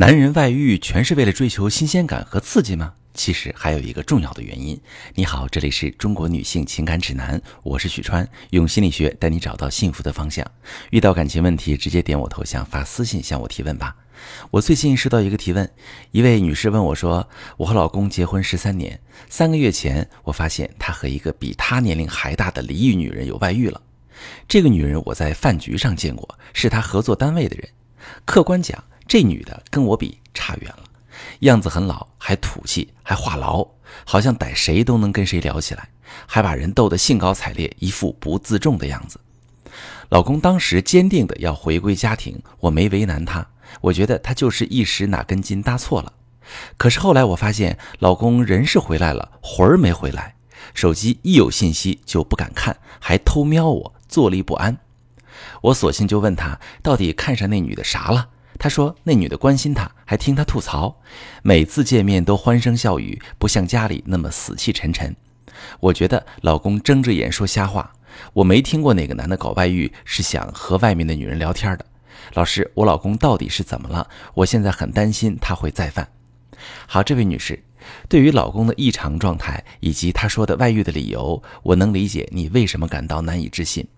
男人外遇全是为了追求新鲜感和刺激吗？其实还有一个重要的原因。你好，这里是中国女性情感指南，我是许川，用心理学带你找到幸福的方向。遇到感情问题，直接点我头像发私信向我提问吧。我最近收到一个提问，一位女士问我说：“我和老公结婚十三年，三个月前我发现他和一个比他年龄还大的离异女人有外遇了。这个女人我在饭局上见过，是他合作单位的人。客观讲。”这女的跟我比差远了，样子很老，还土气，还话痨，好像逮谁都能跟谁聊起来，还把人逗得兴高采烈，一副不自重的样子。老公当时坚定的要回归家庭，我没为难他，我觉得他就是一时哪根筋搭错了。可是后来我发现，老公人是回来了，魂儿没回来，手机一有信息就不敢看，还偷瞄我，坐立不安。我索性就问他，到底看上那女的啥了？他说：“那女的关心他，还听他吐槽，每次见面都欢声笑语，不像家里那么死气沉沉。”我觉得老公睁着眼说瞎话。我没听过哪个男的搞外遇是想和外面的女人聊天的。老师，我老公到底是怎么了？我现在很担心他会再犯。好，这位女士，对于老公的异常状态以及他说的外遇的理由，我能理解你为什么感到难以置信。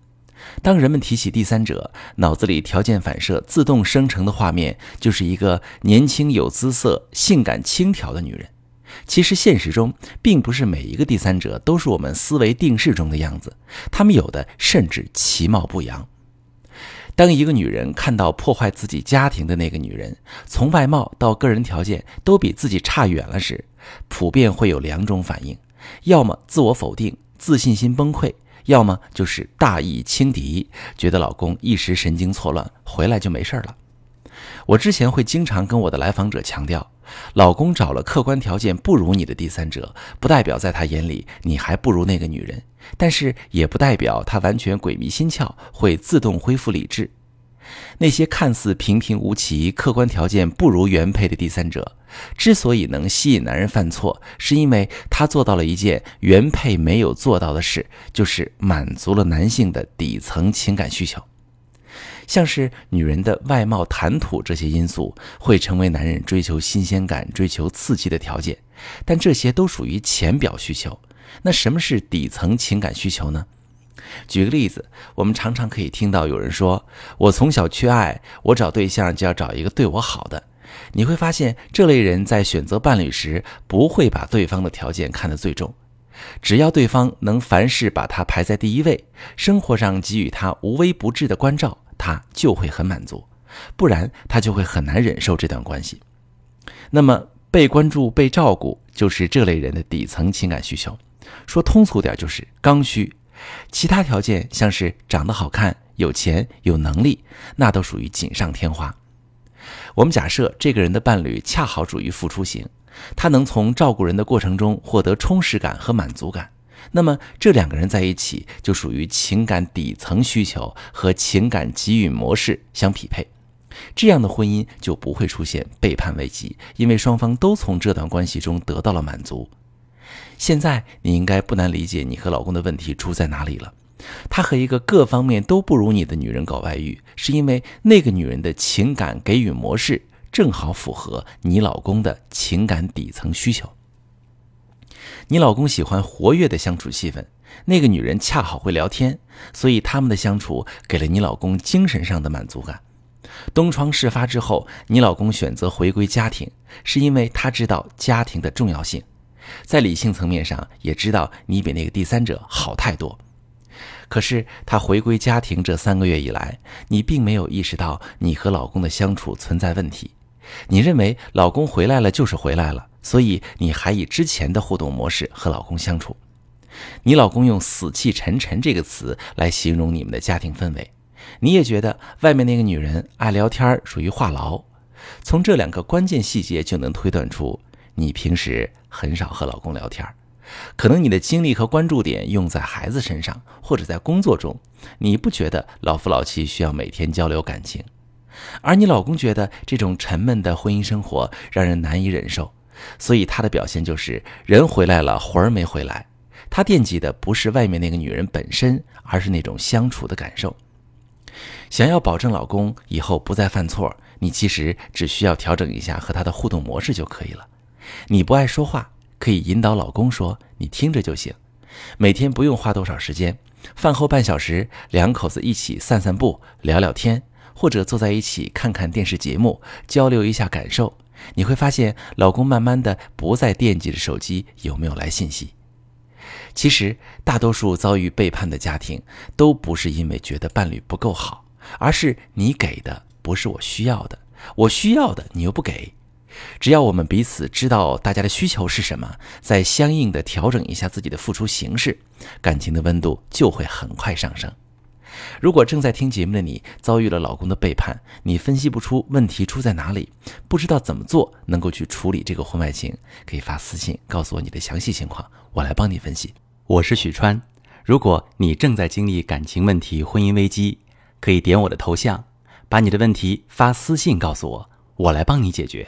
当人们提起第三者，脑子里条件反射自动生成的画面就是一个年轻有姿色、性感轻佻的女人。其实现实中，并不是每一个第三者都是我们思维定式中的样子，他们有的甚至其貌不扬。当一个女人看到破坏自己家庭的那个女人，从外貌到个人条件都比自己差远了时，普遍会有两种反应：要么自我否定、自信心崩溃。要么就是大意轻敌，觉得老公一时神经错乱，回来就没事了。我之前会经常跟我的来访者强调，老公找了客观条件不如你的第三者，不代表在他眼里你还不如那个女人，但是也不代表他完全鬼迷心窍，会自动恢复理智。那些看似平平无奇、客观条件不如原配的第三者，之所以能吸引男人犯错，是因为他做到了一件原配没有做到的事，就是满足了男性的底层情感需求。像是女人的外貌、谈吐这些因素，会成为男人追求新鲜感、追求刺激的条件，但这些都属于浅表需求。那什么是底层情感需求呢？举个例子，我们常常可以听到有人说：“我从小缺爱，我找对象就要找一个对我好的。”你会发现，这类人在选择伴侣时，不会把对方的条件看得最重，只要对方能凡事把他排在第一位，生活上给予他无微不至的关照，他就会很满足，不然他就会很难忍受这段关系。那么，被关注、被照顾，就是这类人的底层情感需求。说通俗点，就是刚需。其他条件像是长得好看、有钱、有能力，那都属于锦上添花。我们假设这个人的伴侣恰好属于付出型，他能从照顾人的过程中获得充实感和满足感，那么这两个人在一起就属于情感底层需求和情感给予模式相匹配，这样的婚姻就不会出现背叛危机，因为双方都从这段关系中得到了满足。现在你应该不难理解你和老公的问题出在哪里了。他和一个各方面都不如你的女人搞外遇，是因为那个女人的情感给予模式正好符合你老公的情感底层需求。你老公喜欢活跃的相处气氛，那个女人恰好会聊天，所以他们的相处给了你老公精神上的满足感。东窗事发之后，你老公选择回归家庭，是因为他知道家庭的重要性。在理性层面上也知道你比那个第三者好太多，可是他回归家庭这三个月以来，你并没有意识到你和老公的相处存在问题。你认为老公回来了就是回来了，所以你还以之前的互动模式和老公相处。你老公用“死气沉沉”这个词来形容你们的家庭氛围，你也觉得外面那个女人爱聊天，属于话痨。从这两个关键细节就能推断出。你平时很少和老公聊天可能你的精力和关注点用在孩子身上，或者在工作中，你不觉得老夫老妻需要每天交流感情，而你老公觉得这种沉闷的婚姻生活让人难以忍受，所以他的表现就是人回来了，魂儿没回来。他惦记的不是外面那个女人本身，而是那种相处的感受。想要保证老公以后不再犯错，你其实只需要调整一下和他的互动模式就可以了。你不爱说话，可以引导老公说，你听着就行。每天不用花多少时间，饭后半小时，两口子一起散散步、聊聊天，或者坐在一起看看电视节目，交流一下感受。你会发现，老公慢慢的不再惦记着手机有没有来信息。其实，大多数遭遇背叛的家庭，都不是因为觉得伴侣不够好，而是你给的不是我需要的，我需要的你又不给。只要我们彼此知道大家的需求是什么，再相应的调整一下自己的付出形式，感情的温度就会很快上升。如果正在听节目的你遭遇了老公的背叛，你分析不出问题出在哪里，不知道怎么做能够去处理这个婚外情，可以发私信告诉我你的详细情况，我来帮你分析。我是许川，如果你正在经历感情问题、婚姻危机，可以点我的头像，把你的问题发私信告诉我，我来帮你解决。